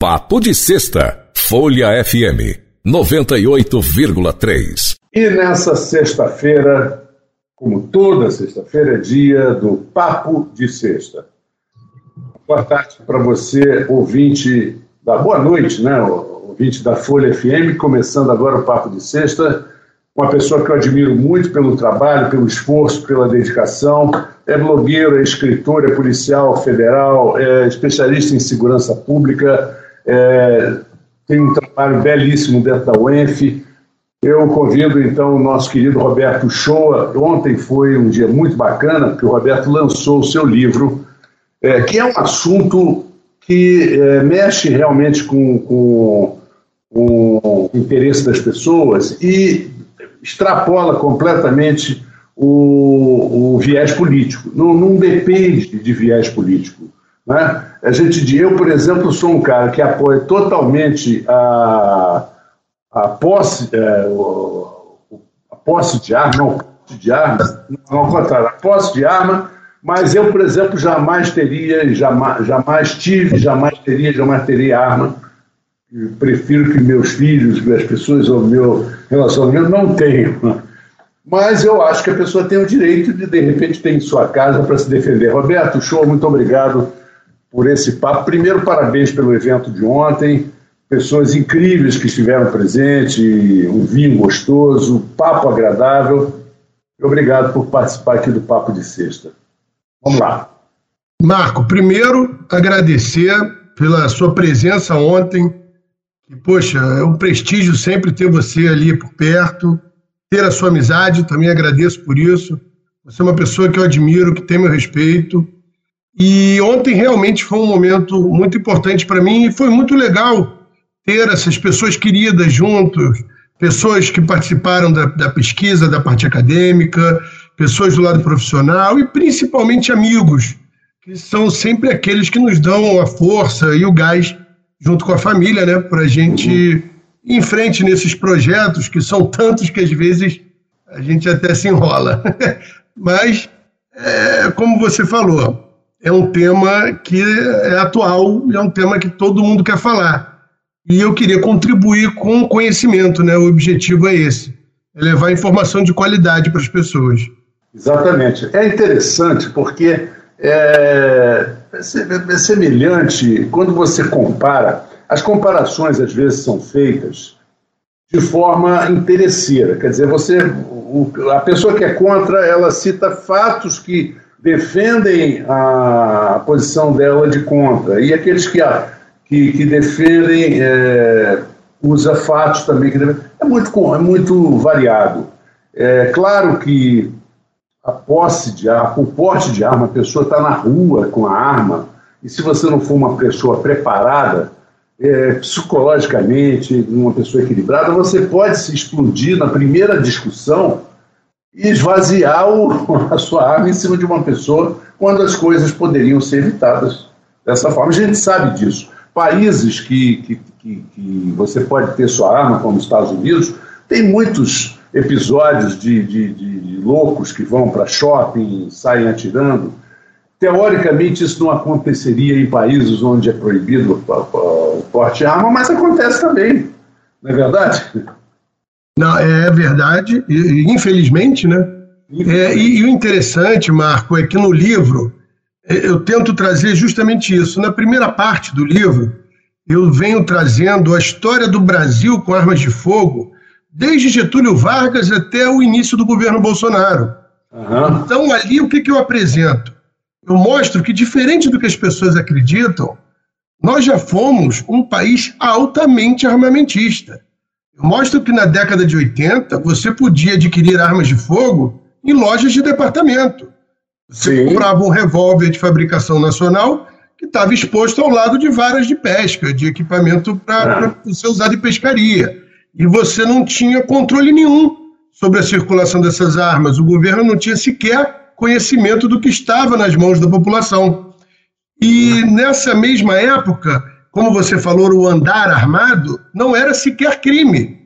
Papo de Sexta, Folha FM 98,3. E nessa sexta-feira, como toda sexta-feira, é dia do Papo de Sexta. Boa tarde para você, ouvinte da boa noite, né? Ouvinte da Folha FM, começando agora o Papo de Sexta. Uma pessoa que eu admiro muito pelo trabalho, pelo esforço, pela dedicação. É blogueiro, é escritor, é policial federal, é especialista em segurança pública é, tem um trabalho belíssimo dentro da UENF. Eu convido então o nosso querido Roberto Shoa. Ontem foi um dia muito bacana, porque o Roberto lançou o seu livro, é, que é um assunto que é, mexe realmente com, com, com, o interesse das pessoas e extrapola completamente o, o viés político. Não, não depende de viés político. Né? A gente, eu, por exemplo, sou um cara que apoia totalmente a, a, posse, é, a posse de arma, não, de arma, não, contrário, a posse de arma, mas eu, por exemplo, jamais teria, jamais, jamais tive, jamais teria, jamais teria arma. Eu prefiro que meus filhos, as pessoas ao meu relacionamento não tenham. Mas eu acho que a pessoa tem o direito de, de repente, ter em sua casa para se defender. Roberto, show, muito obrigado por esse papo. Primeiro, parabéns pelo evento de ontem, pessoas incríveis que estiveram presentes, um vinho gostoso, papo agradável. Obrigado por participar aqui do Papo de Sexta. Vamos lá. Marco, primeiro agradecer pela sua presença ontem. E, poxa, é um prestígio sempre ter você ali por perto, ter a sua amizade, também agradeço por isso. Você é uma pessoa que eu admiro, que tem meu respeito. E ontem realmente foi um momento muito importante para mim e foi muito legal ter essas pessoas queridas juntos, pessoas que participaram da, da pesquisa, da parte acadêmica, pessoas do lado profissional e principalmente amigos, que são sempre aqueles que nos dão a força e o gás junto com a família, né, para a gente ir em frente nesses projetos que são tantos que às vezes a gente até se enrola. Mas, é, como você falou, é um tema que é atual e é um tema que todo mundo quer falar. E eu queria contribuir com o conhecimento, né? O objetivo é esse, é levar informação de qualidade para as pessoas. Exatamente. É interessante porque é, é semelhante quando você compara. As comparações às vezes são feitas de forma interesseira. Quer dizer, você, a pessoa que é contra, ela cita fatos que defendem a posição dela de contra, e aqueles que, que, que defendem é, fatos também. Que é, muito, é muito variado. É claro que a posse de arma, o porte de arma, a pessoa está na rua com a arma, e se você não for uma pessoa preparada, é, psicologicamente, uma pessoa equilibrada, você pode se explodir na primeira discussão e esvaziar o, a sua arma em cima de uma pessoa quando as coisas poderiam ser evitadas dessa forma. A gente sabe disso. Países que, que, que, que você pode ter sua arma, como os Estados Unidos, tem muitos episódios de, de, de loucos que vão para shopping, saem atirando. Teoricamente, isso não aconteceria em países onde é proibido o porte de arma, mas acontece também, não é verdade? Não, é verdade, e, infelizmente, né? É, e, e, o interessante, Marco, é que no livro é, eu tento trazer justamente isso. Na primeira parte do livro, eu venho trazendo a história do Brasil com armas de fogo, desde Getúlio Vargas até o início do governo Bolsonaro. Uhum. Então, ali, o que, que eu apresento? Eu mostro que, diferente do que as pessoas acreditam, nós já fomos um país altamente armamentista. Mostra que na década de 80 você podia adquirir armas de fogo em lojas de departamento. Você Sim. comprava um revólver de fabricação nacional que estava exposto ao lado de varas de pesca, de equipamento para ah. você usar de pescaria. E você não tinha controle nenhum sobre a circulação dessas armas. O governo não tinha sequer conhecimento do que estava nas mãos da população. E nessa mesma época, como você falou, o andar armado não era sequer crime.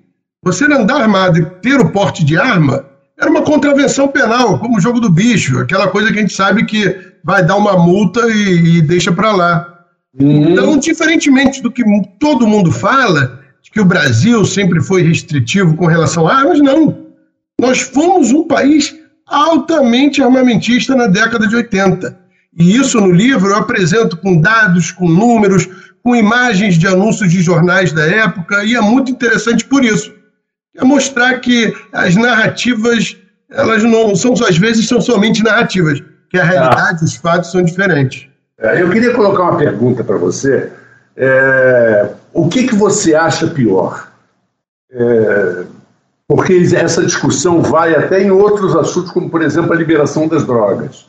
Você andar armado e ter o porte de arma era uma contravenção penal, como o jogo do bicho, aquela coisa que a gente sabe que vai dar uma multa e, e deixa para lá. Uhum. Então, diferentemente do que todo mundo fala, de que o Brasil sempre foi restritivo com relação a armas, não. Nós fomos um país altamente armamentista na década de 80. E isso no livro eu apresento com dados, com números, com imagens de anúncios de jornais da época, e é muito interessante por isso. É mostrar que as narrativas, elas não são, às vezes, são somente narrativas, que a realidade, ah. os fatos são diferentes. É, eu queria colocar uma pergunta para você. É, o que, que você acha pior? É, porque essa discussão vai até em outros assuntos, como, por exemplo, a liberação das drogas.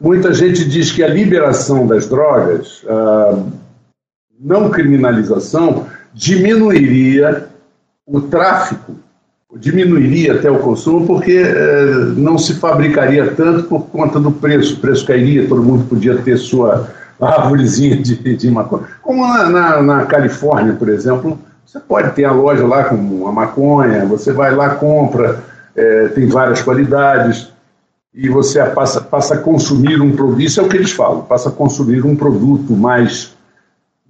Muita gente diz que a liberação das drogas, a não criminalização, diminuiria o tráfico, diminuiria até o consumo, porque é, não se fabricaria tanto por conta do preço. O preço cairia, todo mundo podia ter sua árvorezinha de, de maconha. Como na, na, na Califórnia, por exemplo, você pode ter a loja lá com uma maconha, você vai lá, compra, é, tem várias qualidades, e você passa, passa a consumir um produto, isso é o que eles falam, passa a consumir um produto mais,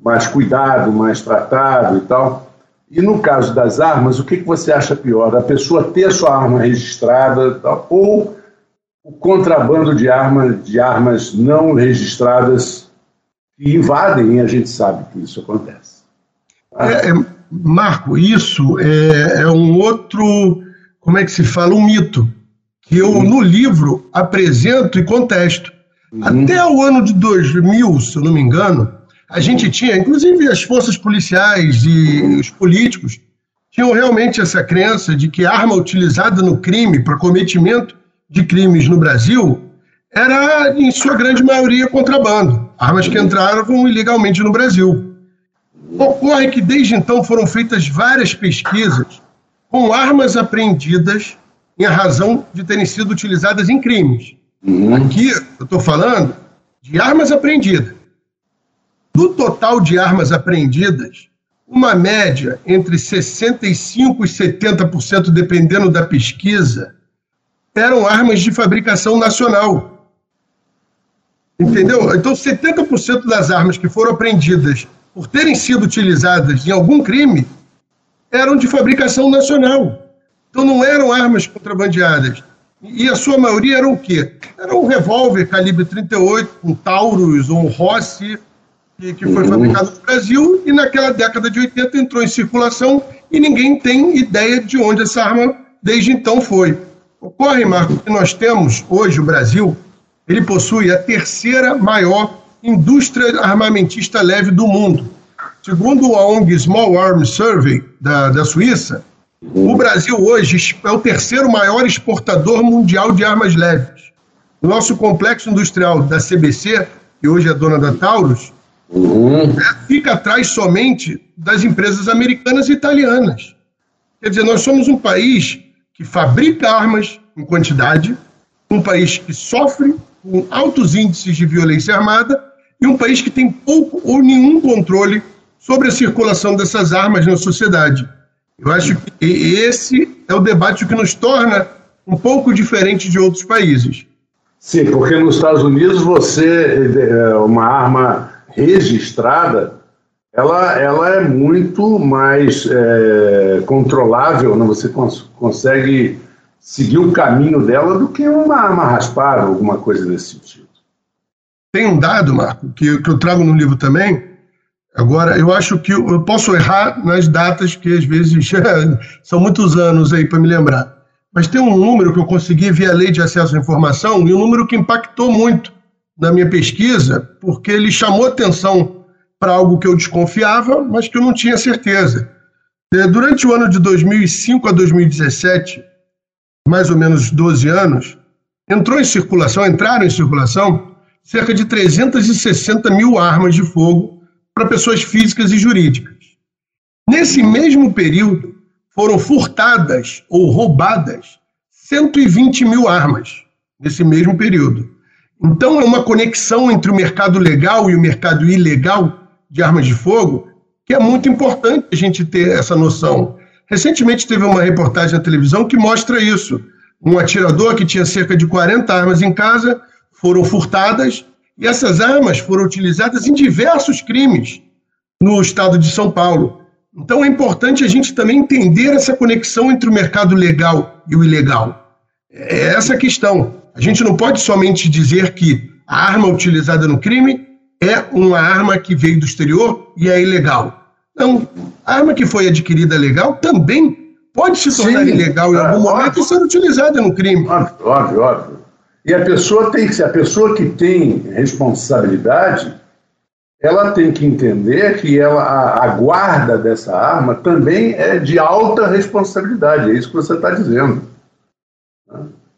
mais cuidado, mais tratado e tal. E no caso das armas, o que, que você acha pior? A pessoa ter a sua arma registrada tal, ou o contrabando de, arma, de armas não registradas que invadem, e a gente sabe que isso acontece. É, é, Marco, isso é, é, um outro, como é que se fala, um mito, que eu no livro apresento e contesto. Uhum. Até o ano de 2000, se eu não me engano, a gente tinha, inclusive as forças policiais e os políticos, tinham realmente essa crença de que a arma utilizada no crime, para cometimento de crimes no Brasil, era, em sua grande maioria, contrabando. Armas que entraram ilegalmente no Brasil. Ocorre que desde então foram feitas várias pesquisas com armas apreendidas em razão de terem sido utilizadas em crimes. Uhum. Aqui eu estou falando de armas apreendidas. Do total de armas apreendidas, uma média entre 65% e 70%, dependendo da pesquisa, eram armas de fabricação nacional. Entendeu? Então, 70% das armas que foram apreendidas por terem sido utilizadas em algum crime, eram de fabricação nacional. Então não eram armas contrabandeadas. E a sua maioria eram o quê? Era um revólver calibre 38, um Taurus um Rossi, que, foi fabricado no Brasil e naquela década de 80 entrou em circulação e ninguém tem ideia de onde essa arma desde então foi. Ocorre, Marco, que nós temos hoje o Brasil, ele possui a terceira maior indústria armamentista leve do mundo. Segundo a ONG Small Arms Survey da, da Suíça, o Brasil hoje é o terceiro maior exportador mundial de armas leves. O nosso complexo industrial da CBC, que hoje é dona da Taurus, uhum. É, fica atrás somente das empresas americanas e italianas. Quer dizer, nós somos um país que fabrica armas em quantidade, um país que sofre com altos índices de violência armada e um país que tem pouco ou nenhum controle sobre a circulação dessas armas na sociedade. Eu acho que esse é o debate que nos torna um pouco diferente de outros países. Sim, porque nos Estados Unidos você é, uma arma registrada, ela, ela é muito mais é, controlável, né? você cons consegue seguir o caminho dela do que uma arma raspada, alguma coisa nesse sentido. Tem um dado, Marco, que, que eu trago no livro também. Agora, eu acho que eu, posso errar nas datas, que às vezes são muitos anos aí para me lembrar. Mas tem um número que eu consegui via lei de acesso à informação e um número que impactou muito na minha pesquisa, porque ele chamou atenção para algo que eu desconfiava, mas que eu não tinha certeza. É, durante o ano de 2005 a 2017, mais ou menos 12 anos, entrou em circulação, entraram em circulação cerca de 360 mil armas de fogo para pessoas físicas e jurídicas. Nesse mesmo período, foram furtadas ou roubadas 120 mil armas, nesse mesmo período. Então, é uma conexão entre o mercado legal e o mercado ilegal de armas de fogo que é muito importante a gente ter essa noção. Recentemente teve uma reportagem na televisão que mostra isso. Um atirador que tinha cerca de 40 armas em casa foram furtadas E essas armas foram utilizadas em diversos crimes no estado de São Paulo. Então é importante a gente também entender essa conexão entre o mercado legal e o ilegal. É essa a questão. A gente não pode somente dizer que a arma utilizada no crime é uma arma que veio do exterior e é ilegal. Não, a arma que foi adquirida legal também pode se tornar Sim, ilegal em algum é, momento e ser utilizada no crime. Óbvio, óbvio, óbvio. E a pessoa tem que, a pessoa que tem responsabilidade, ela tem que entender que ela, a, a guarda dessa arma também é de alta responsabilidade. É isso que você está dizendo.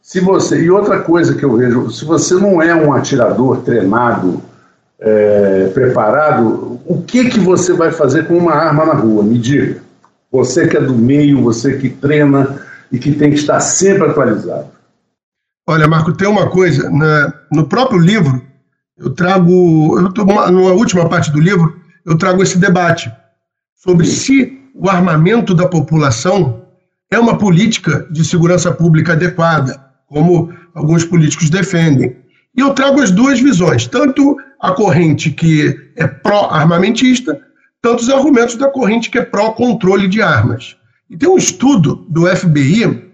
Se você e outra coisa que eu vejo, se você não é um atirador treinado, é, preparado, o que que você vai fazer com uma arma na rua? Me diga. Você que é do meio, você que treina e que tem que estar sempre atualizado. Olha, Marco, tem uma coisa. Na, no próprio livro, eu trago. Eu tô, na última parte do livro, eu trago esse debate sobre se o armamento da população é uma política de segurança pública adequada, como alguns políticos defendem. E eu trago as duas visões, tanto a corrente que é pró-armamentista, tanto os argumentos da corrente que é pró-controle de armas. E tem um estudo do FBI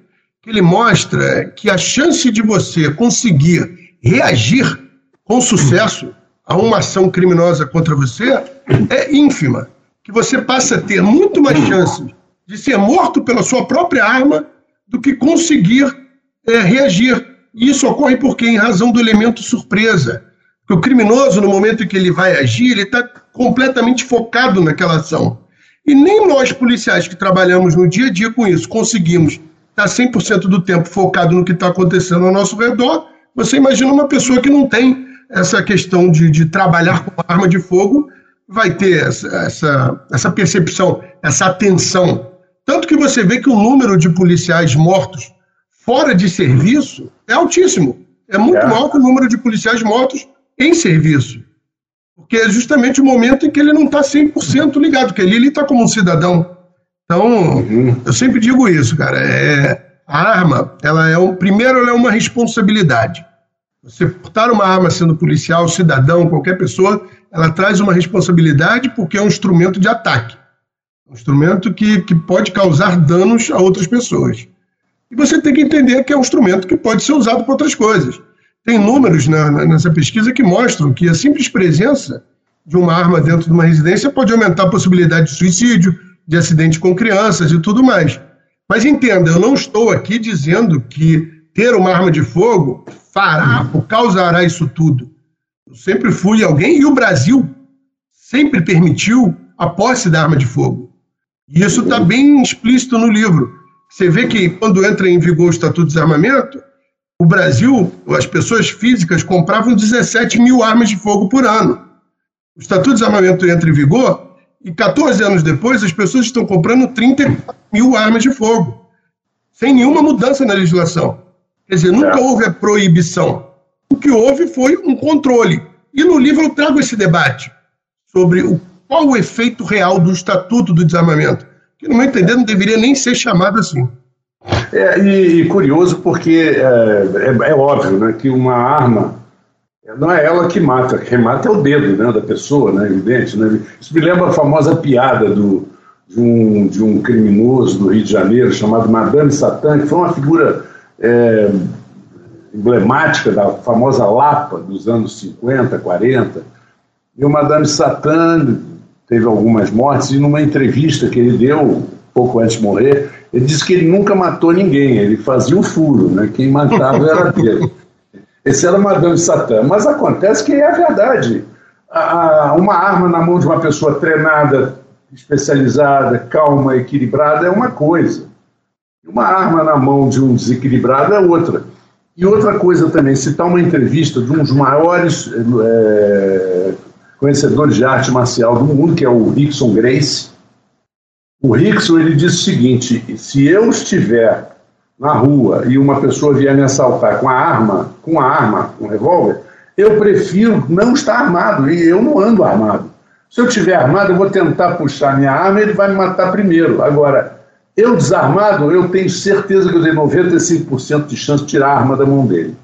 que ele mostra que a chance de você conseguir reagir com sucesso a uma ação criminosa contra você é ínfima. Que você passa a ter muito mais chances de ser morto pela sua própria arma do que conseguir é, reagir. E isso ocorre porque, em razão do elemento surpresa. Porque o criminoso, no momento em que ele vai agir, ele está completamente focado naquela ação. E nem nós, policiais que trabalhamos no dia a dia com isso, conseguimos está 100% do tempo focado no que está acontecendo ao nosso redor, você imagina uma pessoa que não tem essa questão de, de trabalhar com arma de fogo, vai ter essa, essa, essa percepção, essa atenção. Tanto que você vê que o número de policiais mortos fora de serviço é altíssimo. É muito é. maior que o número de policiais mortos em serviço. Porque é justamente o momento em que ele não está 100% ligado, que ali ele está como um cidadão. Então, uhum. eu sempre digo isso, cara. É, a arma, ela é um, primeiro, ela é uma responsabilidade. Você portar uma arma sendo policial, cidadão, qualquer pessoa, ela traz uma responsabilidade porque é um instrumento de ataque. Um instrumento que, que pode causar danos a outras pessoas. E você tem que entender que é um instrumento que pode ser usado para outras coisas. Tem números na, nessa pesquisa que mostram que a simples presença de uma arma dentro de uma residência pode aumentar a possibilidade de suicídio, de acidente com crianças e tudo mais. Mas entenda, eu não estou aqui dizendo que ter uma arma de fogo fará ou causará isso tudo. Eu sempre fui alguém, e o Brasil sempre permitiu a posse da arma de fogo. E isso está bem explícito no livro. Você vê que quando entra em vigor o Estatuto de Desarmamento, o Brasil, as pessoas físicas compravam 17 mil armas de fogo por ano. O Estatuto de Desarmamento entra em vigor e 14 anos depois, as pessoas estão comprando 30 mil armas de fogo, sem nenhuma mudança na legislação. Quer dizer, nunca houve a proibição. O que houve foi um controle. E no livro eu trago esse debate sobre o, qual o efeito real do Estatuto do Desarmamento, que, no meu entender, não deveria nem ser chamado assim. É, e, e curioso porque é, é, é óbvio né, que uma arma não é ela que mata, quem mata é o dedo né, da pessoa, né, evidente. Né? Isso me lembra a famosa piada do, de, um, de um criminoso do Rio de Janeiro chamado Madame Satã, que foi uma figura é, emblemática da famosa Lapa dos anos 50, 40. E o Madame Satã teve algumas mortes e numa entrevista que ele deu pouco antes de morrer, ele disse que ele nunca matou ninguém, ele fazia o furo, né? quem matava era dele. Esse era Madame Satã. Mas acontece que é verdade. uma arma na mão de uma pessoa treinada, especializada, calma, equilibrada é uma coisa. Uma arma na mão de um desequilibrado é outra. E outra coisa também, citar uma entrevista de um dos maiores é, conhecedores de arte marcial do mundo, que é o Rickson Grace. O Rickson ele disse o seguinte: se eu estiver na rua e uma pessoa vier me assaltar com a arma, com a arma, com um revólver, eu prefiro não estar armado e eu não ando armado. Se eu estiver armado, eu vou tentar puxar minha arma e ele vai me matar primeiro. Agora, eu desarmado, eu tenho certeza que eu tenho 95% de chance de tirar a arma da mão dele.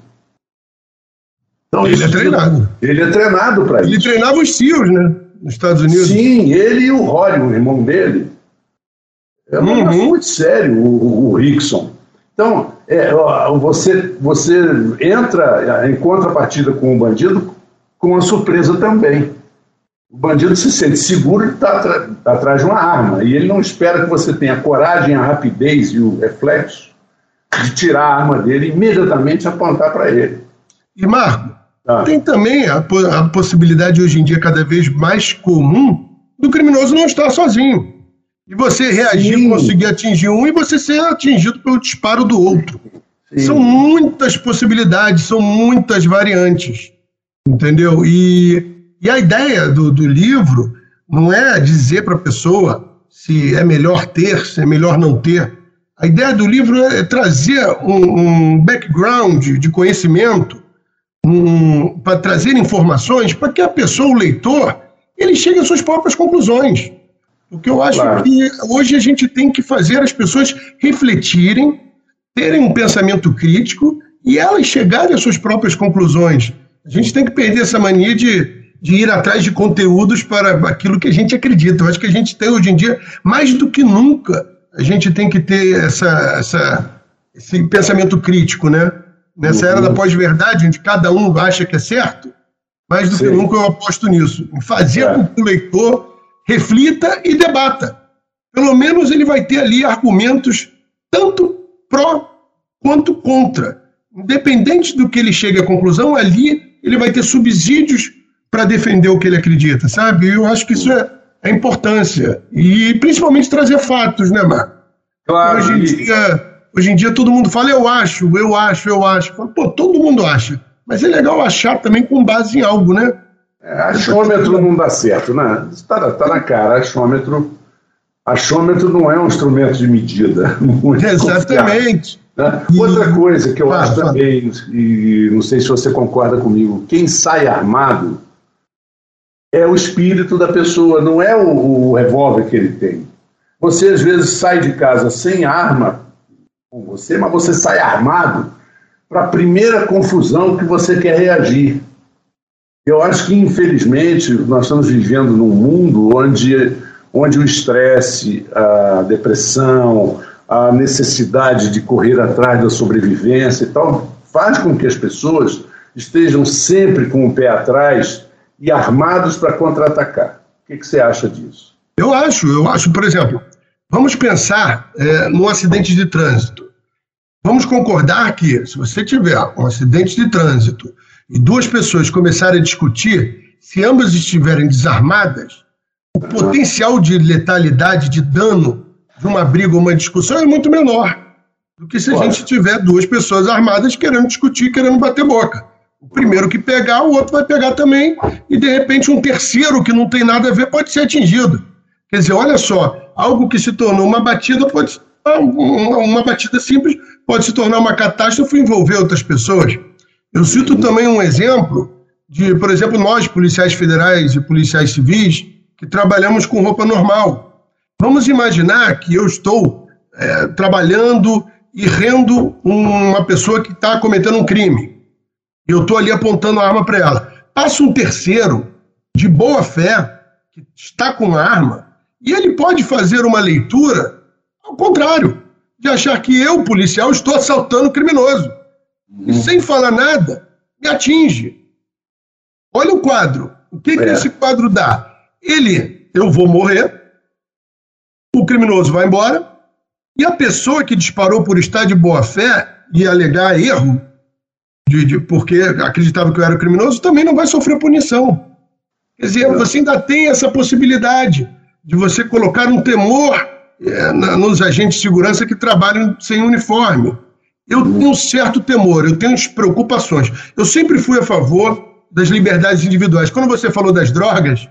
Então, ele é treinado. Ele é treinado para isso. Ele treinava os CIOs, né? Nos Estados Unidos. Sim, ele e o Rory, o irmão dele. É um uhum. muito sério, o, o Rickson. Então, é, você, você entra em contrapartida com o bandido com uma surpresa também. O bandido se sente seguro e está atrás de uma arma. E ele não espera que você tenha a coragem, a rapidez e o reflexo de tirar a arma dele e imediatamente apontar para ele. E, Marco, ah. tem também a, a possibilidade hoje em dia cada vez mais comum do criminoso não estar sozinho. E você reagir, Sim. conseguir atingir um e você ser atingido pelo disparo do outro. Sim. São muitas possibilidades, são muitas variantes. Entendeu? E e a ideia do, do livro não é dizer para a pessoa se é melhor ter, se é melhor não ter. A ideia do livro é trazer um, um background de conhecimento, um, para trazer informações para que a pessoa, o leitor, ele chegue às suas próprias conclusões. Porque eu acho claro. que hoje a gente tem que fazer as pessoas refletirem, terem um pensamento crítico e elas chegarem às suas próprias conclusões. A gente tem que perder essa mania de de ir atrás de conteúdos para aquilo que a gente acredita. Eu acho que a gente tem hoje em dia, mais do que nunca, a gente tem que ter essa, essa, esse pensamento crítico, né? Nessa uhum. era da pós-verdade, onde cada um acha que é certo, mais do Sim. que nunca eu aposto nisso. Em fazer é. com que o leitor reflita e debata. Pelo menos ele vai ter ali argumentos tanto pró quanto contra. Independente do que ele chegue à conclusão, ali ele vai ter subsídios para defender o que ele acredita, sabe? Eu acho que isso é a importância. E principalmente trazer fatos, né, Marco? Claro. Hoje em, dia, hoje em dia todo mundo fala, eu acho, eu acho, eu acho. Pô, todo mundo acha. Mas é legal achar também com base em algo, né? É, achômetro não dá certo, né? Está tá na cara. Achômetro, achômetro não é um instrumento de medida. Exatamente. Né? E... Outra coisa que eu ah, acho também, e não sei se você concorda comigo, quem sai armado é o espírito da pessoa, não é o, o revólver que ele tem. Você às vezes sai de casa sem arma com você, mas você sai armado para a primeira confusão que você quer reagir. Eu acho que, infelizmente, nós estamos vivendo num mundo onde, onde o estresse, a depressão, a necessidade de correr atrás da sobrevivência e tal, faz com que as pessoas estejam sempre com o pé atrás e armados para contra-atacar. O que, que, você acha disso? Eu acho, eu acho, por exemplo, vamos pensar é, num acidente de trânsito. Vamos concordar que, se você tiver um acidente de trânsito e duas pessoas começarem a discutir, se ambas estiverem desarmadas, o potencial de letalidade, de dano de uma briga ou uma discussão é muito menor do que se a gente tiver duas pessoas armadas querendo discutir, querendo bater boca. O primeiro que pegar, o outro vai pegar também, e de repente um terceiro que não tem nada a ver pode ser atingido. Quer dizer, olha só, algo que se tornou uma batida pode uma batida simples pode se tornar uma catástrofe e envolver outras pessoas. Eu cito também um exemplo de, por exemplo, nós, policiais federais e policiais civis, que trabalhamos com roupa normal. Vamos imaginar que eu estou é, trabalhando e rendo uma pessoa que está cometendo um crime eu estou ali apontando a arma para ela. Passa um terceiro, de boa fé, que está com arma, e ele pode fazer uma leitura ao contrário, de achar que eu, policial, estou assaltando o criminoso. E uhum. sem falar nada, me atinge. Olha o quadro. O que, é. que esse quadro dá? Ele, eu vou morrer, o criminoso vai embora, e a pessoa que disparou por estar de boa fé e alegar erro, de, de, porque acreditava que eu era criminoso, também não vai sofrer punição. Quer dizer, você ainda tem essa possibilidade de você colocar um temor é, na, nos agentes de segurança que trabalham sem uniforme. Eu tenho um certo temor, eu tenho preocupações. Eu sempre fui a favor das liberdades individuais. Quando você falou das drogas,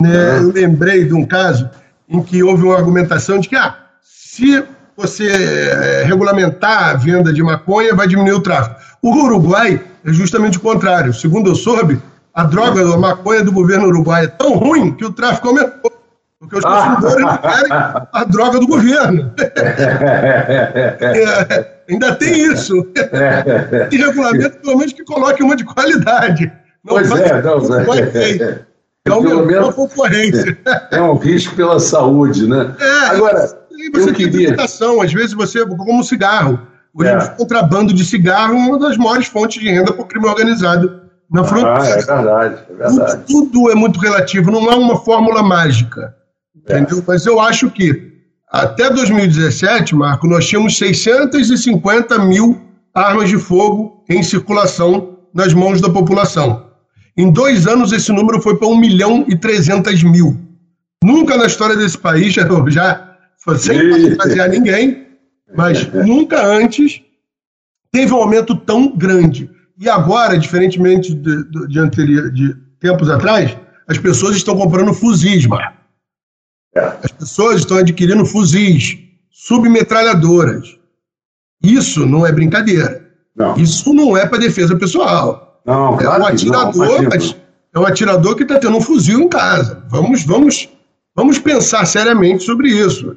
né, eu lembrei de um caso em que houve uma argumentação de que, ah, se você é, regulamentar a venda de maconha, vai diminuir o tráfico. O Uruguai é justamente o contrário. Segundo eu soube, a droga, a maconha do governo uruguai é tão ruim que o tráfico aumentou. Porque os consumidores não querem a droga do governo. é, Ainda tem isso. É. E regulamento, pelo menos, que coloque uma de qualidade. Não pois é, não, não é. É uma concorrência. É um risco pela saúde, né? É, Agora, você eu queria... às vezes você, como cigarro, Hoje, é. o contrabando de cigarro é uma das maiores fontes de renda para o crime organizado na fronteira. Ah, é verdade, é verdade. Tudo, tudo, é muito relativo, não há uma fórmula mágica. É. Entendeu? Mas eu acho que até 2017, Marco, nós tínhamos 650 mil armas de fogo em circulação nas mãos da população. Em dois anos, esse número foi para 1 milhão e 300 mil. Nunca na história desse país, já, já sem fazer ninguém, mas nunca antes teve um aumento tão grande. E agora, diferentemente de, de, de, de tempos atrás, as pessoas estão comprando fuzis, Marco. As pessoas estão adquirindo fuzis, submetralhadoras. Isso não é brincadeira. Não. Isso não é para defesa pessoal. Não, claro é um atirador, não, é um atirador que está tendo um fuzil em casa. Vamos, vamos, vamos pensar seriamente sobre isso.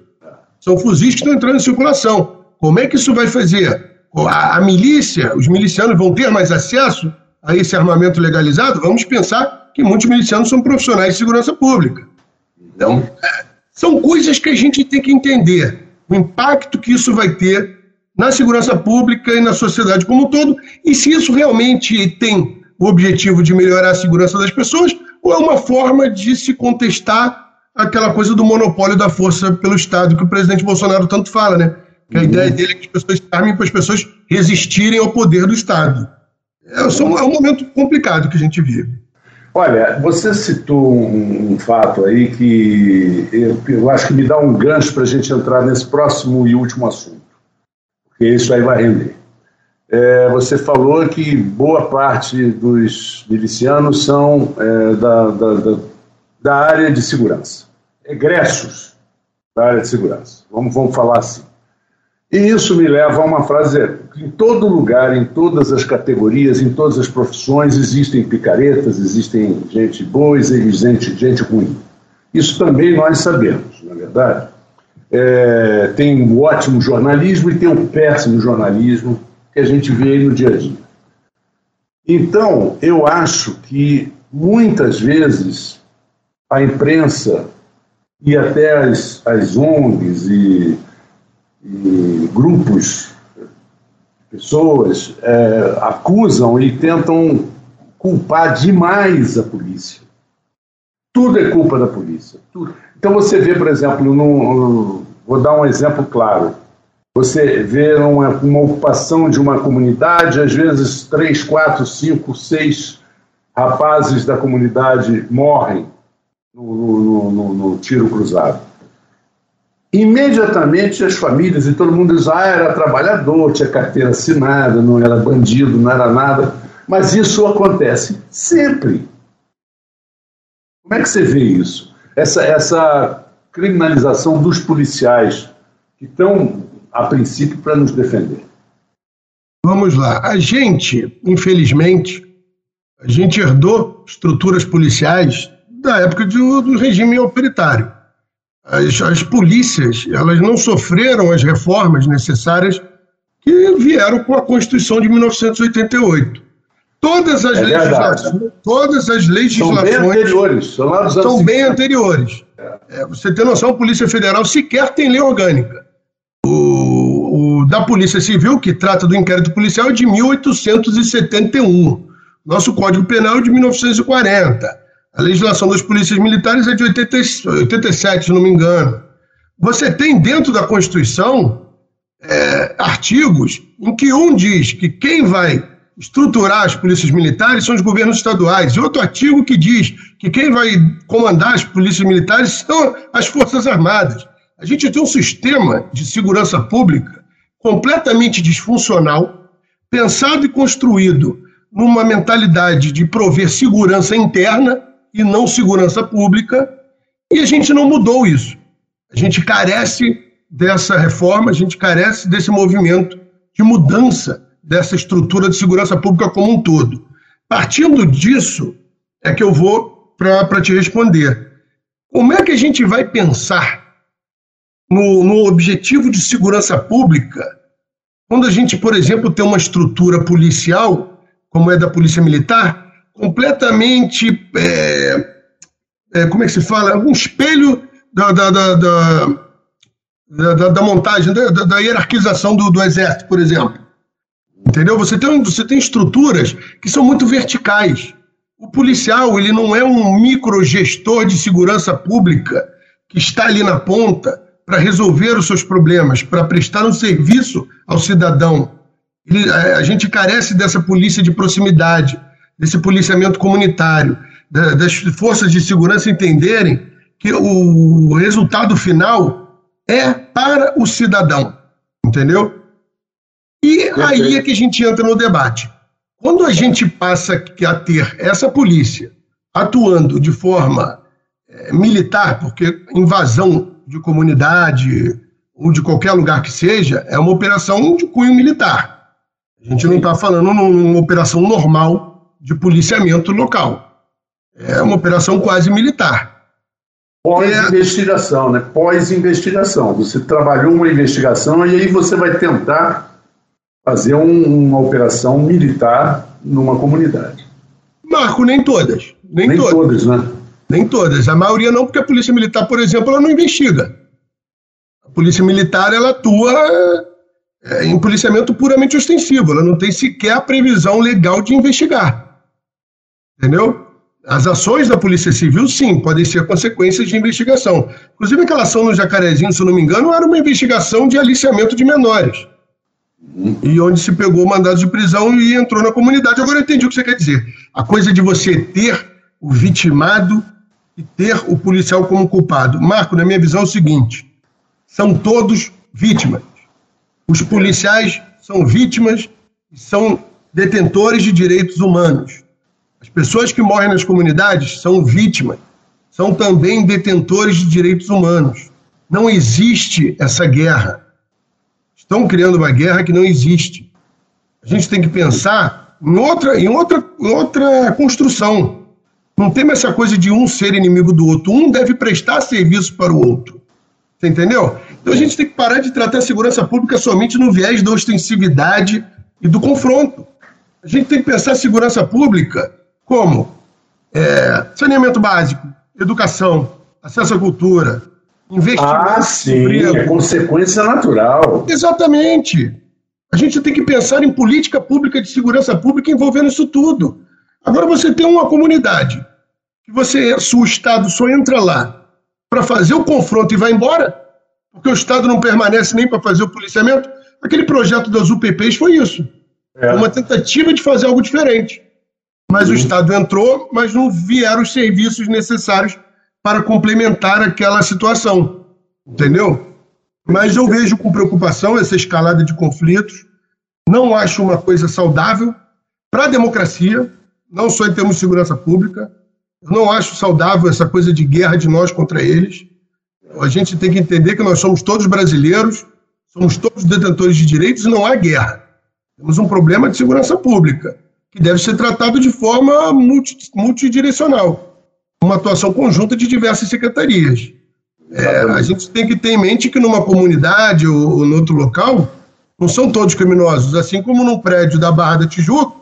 São fuzis que estão entrando em circulação. Como é que isso vai fazer? A, a milícia, os milicianos vão ter mais acesso a esse armamento legalizado? Vamos pensar que muitos milicianos são profissionais de segurança pública. Então, são coisas que a gente tem que entender. O impacto que isso vai ter na segurança pública e na sociedade como um todo, e se isso realmente tem o objetivo de melhorar a segurança das pessoas, ou é uma forma de se contestar aquela coisa do monopólio da força pelo Estado que o presidente Bolsonaro tanto fala, né? Que a uhum. ideia dele é que as pessoas armem para as pessoas resistirem ao poder do Estado. É, é um momento complicado que a gente vive. Olha, você citou um, um fato aí que eu, eu, acho que me dá um gancho para a gente entrar nesse próximo e último assunto, porque isso aí vai render. É, você falou que boa parte dos milicianos são é, da, da, da, da área de segurança egressos da área de segurança. Vamos, vamos falar assim. E isso me leva a uma frase: em todo lugar, em todas as categorias, em todas as profissões, existem picaretas, existem gente boa, existe gente ruim. Isso também nós sabemos, na é verdade. É, tem um ótimo jornalismo e tem um péssimo jornalismo que a gente vê aí no dia a dia. Então, eu acho que muitas vezes a imprensa e até as, as ONGs e, e grupos, pessoas, é, acusam e tentam culpar demais a polícia. Tudo é culpa da polícia. Tudo. Então você vê, por exemplo, no, vou dar um exemplo claro. Você vê uma, uma ocupação de uma comunidade, às vezes três, quatro, cinco, seis rapazes da comunidade morrem no, no, no, tiro cruzado. Imediatamente as famílias e todo mundo diz: ah, era trabalhador, tinha carteira assinada, não era bandido, não era nada. Mas isso acontece sempre. Como é que você vê isso? Essa, essa criminalização dos policiais que estão, a princípio, para nos defender. Vamos lá. A gente, infelizmente, a gente herdou estruturas policiais da época do, do regime autoritário. As, as polícias elas não sofreram as reformas necessárias que vieram com a Constituição de 1988. Todas as, é legislações, todas as legislações são bem anteriores. São, são bem anteriores. É, você tem noção, a Polícia Federal sequer tem lei orgânica. O, o, da Polícia Civil, que trata do inquérito policial, é de 1871. Nosso Código Penal é de 1940. A legislação das polícias militares é de 80, 87, se não me engano. Você tem dentro da Constituição é, artigos em que um diz que quem vai estruturar as polícias militares são os governos estaduais, e outro artigo que diz que quem vai comandar as polícias militares são as Forças Armadas. A gente tem um sistema de segurança pública completamente disfuncional, pensado e construído numa mentalidade de prover segurança interna e não segurança pública, e a gente não mudou isso. A gente carece dessa reforma, a gente carece desse movimento de mudança dessa estrutura de segurança pública como um todo. Partindo disso, é que eu vou para te responder. Como é que a gente vai pensar no, no objetivo de segurança pública quando a gente, por exemplo, tem uma estrutura policial, como é da Polícia Militar, completamente. É, é, como é que se fala? Um espelho da, da, da, da, da montagem, da, da hierarquização do, do Exército, por exemplo. Entendeu? Você tem, você tem estruturas que são muito verticais. O policial, ele não é um microgestor de segurança pública que está ali na ponta para resolver os seus problemas, para prestar um serviço ao cidadão. Ele, a, gente carece dessa polícia de proximidade, desse policiamento comunitário, da, das forças de segurança entenderem que o resultado final é para o cidadão, entendeu? E aí é que a gente entra no debate. Quando a gente passa a ter essa polícia atuando de forma é, militar, porque invasão de comunidade ou de qualquer lugar que seja, é uma operação de cunho militar. A gente não está falando numa operação normal de policiamento local. É uma operação quase militar. Pós-investigação, né? Pós-investigação. Você trabalhou uma investigação e aí você vai tentar fazer um, uma operação militar numa comunidade. Marco, nem todas. Nem, nem todas. todas, né? Nem todas. A maioria não, porque a Polícia Militar, por exemplo, ela não investiga. A Polícia Militar ela atua é, em policiamento puramente ostensivo. Ela não tem sequer a previsão legal de investigar. Entendeu? As ações da Polícia Civil, sim, podem ser consequências de investigação. Inclusive, aquela ação no Jacarezinho, se eu não me engano, era uma investigação de aliciamento de menores. E onde se pegou o mandado de prisão e entrou na comunidade. Agora eu entendi o que você quer dizer. A coisa de você ter o vitimado e ter o policial como culpado. Marco, na minha visão, é o seguinte: são todos vítimas. Os policiais são vítimas e são detentores de direitos humanos. As pessoas que morrem nas comunidades são vítimas, são também detentores de direitos humanos. Não existe essa guerra. Estão criando uma guerra que não existe. A gente tem que pensar em outra, em outra, em outra construção. Não tem essa coisa de um ser inimigo do outro. Um deve prestar serviço para o outro. Você entendeu? Então a gente tem que parar de tratar a segurança pública somente no viés da ostensividade e do confronto. A gente tem que pensar a segurança pública como é, saneamento básico, educação, acesso à cultura, investimento. Ah, sim, é consequência natural. Exatamente. A gente tem que pensar em política pública de segurança pública envolvendo isso tudo. Agora você tem uma comunidade que você, o Estado só entra lá para fazer o confronto e vai embora, porque o Estado não permanece nem para fazer o policiamento. Aquele projeto das UPPs foi isso. É. Uma tentativa de fazer algo diferente. Mas uhum. o Estado entrou, mas não vieram os serviços necessários para complementar aquela situação. Entendeu? Mas eu vejo com preocupação essa escalada de conflitos. Não acho uma coisa saudável para a democracia, não só em termos de segurança pública. Eu não acho saudável essa coisa de guerra de nós contra eles. A gente tem que entender que nós somos todos brasileiros, somos todos detentores de direitos e não há guerra. Temos um problema de segurança pública, que deve ser tratado de forma multi, multidirecional, uma atuação conjunta de diversas secretarias. É, a gente tem que ter em mente que numa comunidade ou, ou no outro local, não são todos criminosos, assim como num prédio da Barra da Tijuca,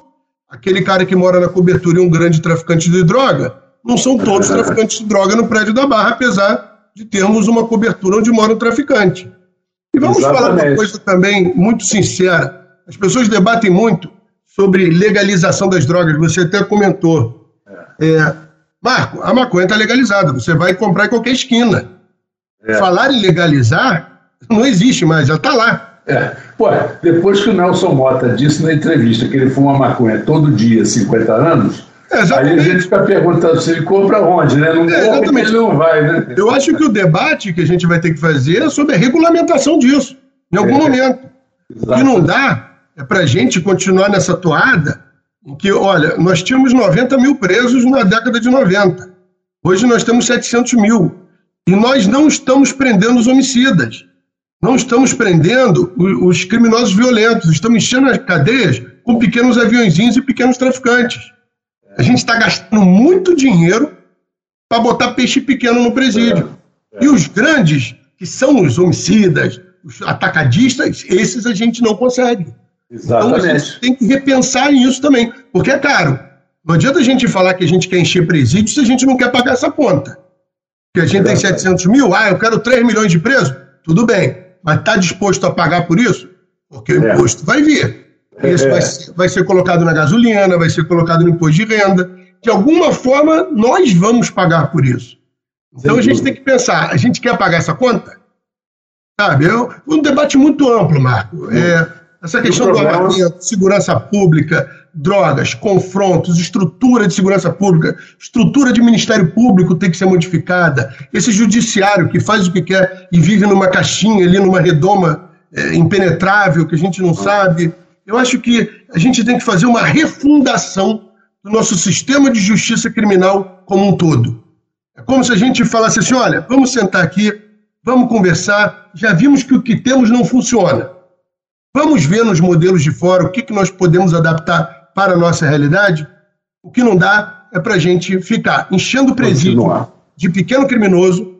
aquele cara que mora na cobertura e um grande traficante de droga, não são todos traficantes de droga no prédio da Barra, apesar de termos uma cobertura onde mora o traficante. E vamos Exatamente. falar uma coisa também muito sincera. As pessoas debatem muito sobre legalização das drogas, você até comentou. É. É, Marco, a maconha está legalizada, você vai comprar em qualquer esquina. É. Falar em legalizar não existe mais, já está lá. É. Pô, depois que o Nelson Mota disse na entrevista que ele fuma maconha todo dia, 50 anos, é, aí a gente fica perguntando se ele compra onde, né? Não é, compra, ele não vai, né? Eu acho que o debate que a gente vai ter que fazer é sobre a regulamentação disso, em algum é. momento. O que não dá é para a gente continuar nessa toada em que, olha, nós tínhamos 90 mil presos na década de 90. Hoje nós temos 700 mil. E nós não estamos prendendo os homicidas não estamos prendendo os criminosos violentos, estamos enchendo as cadeias com pequenos aviãozinhos e pequenos traficantes. A gente está gastando muito dinheiro para botar peixe pequeno no presídio. E os grandes, que são os homicidas, os atacadistas, esses a gente não consegue. Exatamente. Então a gente tem que repensar nisso também, porque é caro. Não adianta a gente falar que a gente quer encher presídio se a gente não quer pagar essa conta. Que a gente tem 700 mil, ah, eu quero 3 milhões de presos, tudo bem, mas está disposto a pagar por isso? Porque o é. imposto vai vir. Isso é. vai, ser, vai ser colocado na gasolina, vai ser colocado no imposto de renda. De alguma forma, nós vamos pagar por isso. Então a gente tem que pensar, a gente quer pagar essa conta? Sabe, é um debate muito amplo, Marco. É, essa questão do armamento, segurança pública, drogas, confrontos, estrutura de segurança pública, estrutura de Ministério Público tem que ser modificada. Esse judiciário que faz o que quer e vive numa caixinha ali, numa redoma é, impenetrável, que a gente não sabe. Eu acho que a gente tem que fazer uma refundação do nosso sistema de justiça criminal como um todo. É como se a gente falasse assim: olha, vamos sentar aqui, vamos conversar, já vimos que o que temos não funciona. Vamos ver nos modelos de fora o que, que nós podemos adaptar para a nossa realidade. O que não dá é para a gente ficar enchendo o presídio de pequeno criminoso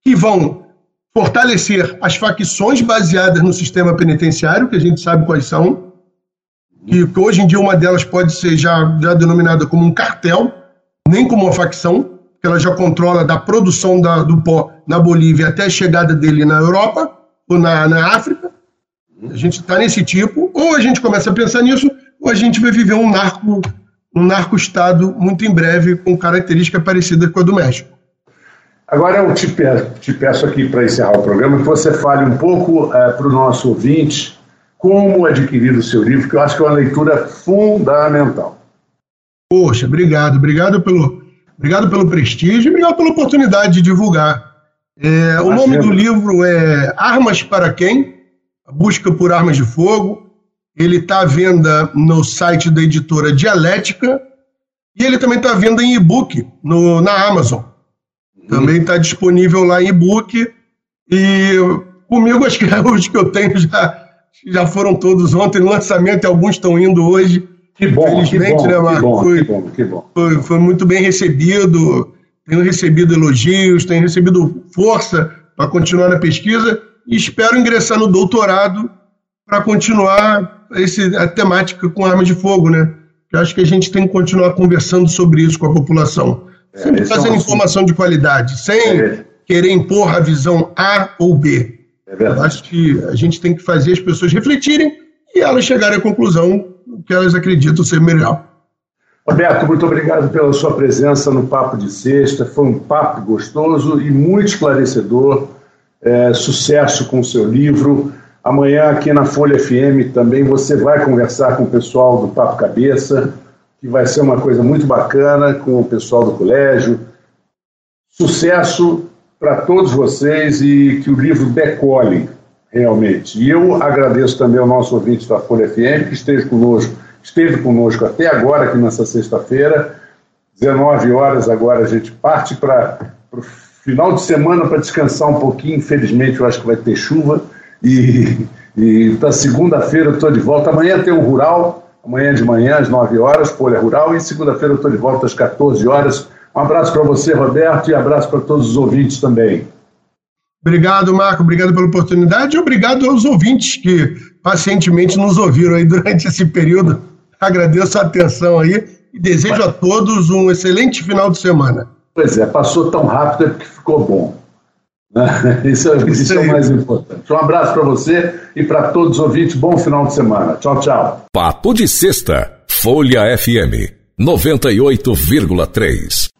que vão fortalecer as facções baseadas no sistema penitenciário, que a gente sabe quais são, que hoje em dia uma delas pode ser já, já denominada como um cartel, nem como uma facção, que ela já controla da produção da, do pó na Bolívia até a chegada dele na Europa ou na, na África. A gente está nesse tipo, ou a gente começa a pensar nisso, ou a gente vai viver um narco um narco-estado muito em breve com característica parecida com a do México. Agora eu te peço, te peço aqui para encerrar o programa que você fale um pouco uh, para o nosso ouvinte como adquirir o seu livro, que eu acho que é uma leitura fundamental. Poxa, obrigado, obrigado pelo, obrigado pelo prestígio, obrigado pela oportunidade de divulgar. É, o nome do livro é Armas para Quem? Busca por armas de fogo. Ele está à venda no site da editora Dialética e ele também está à venda em e-book na Amazon. Também está disponível lá em e-book. E comigo, acho que os que eu tenho já, já foram todos ontem no lançamento e alguns estão indo hoje. Que bom, Felizmente, que bom, né, Marco? Que bom, foi, que bom, que bom. Foi, foi muito bem recebido. Tenho recebido elogios, tenho recebido força para continuar na pesquisa e espero ingressar no doutorado para continuar esse, a temática com armas de fogo, né? Eu acho que a gente tem que continuar conversando sobre isso com a população. É, Sempre trazendo é um informação de qualidade, sem é. querer impor a visão A ou B. É verdade. Eu acho que a gente tem que fazer as pessoas refletirem e elas chegarem à conclusão que elas acreditam ser melhor. Roberto, muito obrigado pela sua presença no Papo de Sexta. Foi um papo gostoso e muito esclarecedor é, sucesso com o seu livro. Amanhã, aqui na Folha FM, também você vai conversar com o pessoal do Papo Cabeça, que vai ser uma coisa muito bacana com o pessoal do colégio. Sucesso para todos vocês e que o livro decole realmente. E eu agradeço também ao nosso ouvinte da Folha FM, que esteve conosco, esteve conosco até agora, aqui nessa sexta-feira. 19 horas agora a gente parte para o Final de semana para descansar um pouquinho, infelizmente eu acho que vai ter chuva. E, e para segunda-feira eu estou de volta. Amanhã tem o Rural, amanhã de manhã, às 9 horas, Folha Rural. E segunda-feira eu estou de volta às 14 horas. Um abraço para você, Roberto, e abraço para todos os ouvintes também. Obrigado, Marco. Obrigado pela oportunidade e obrigado aos ouvintes que pacientemente nos ouviram aí durante esse período. Agradeço a atenção aí e desejo a todos um excelente final de semana. Pois é, passou tão rápido é porque ficou bom. Né? Isso, é, isso é o mais importante. Um abraço para você e para todos os ouvintes. Bom final de semana. Tchau, tchau. Papo de Sexta, Folha FM 98,3.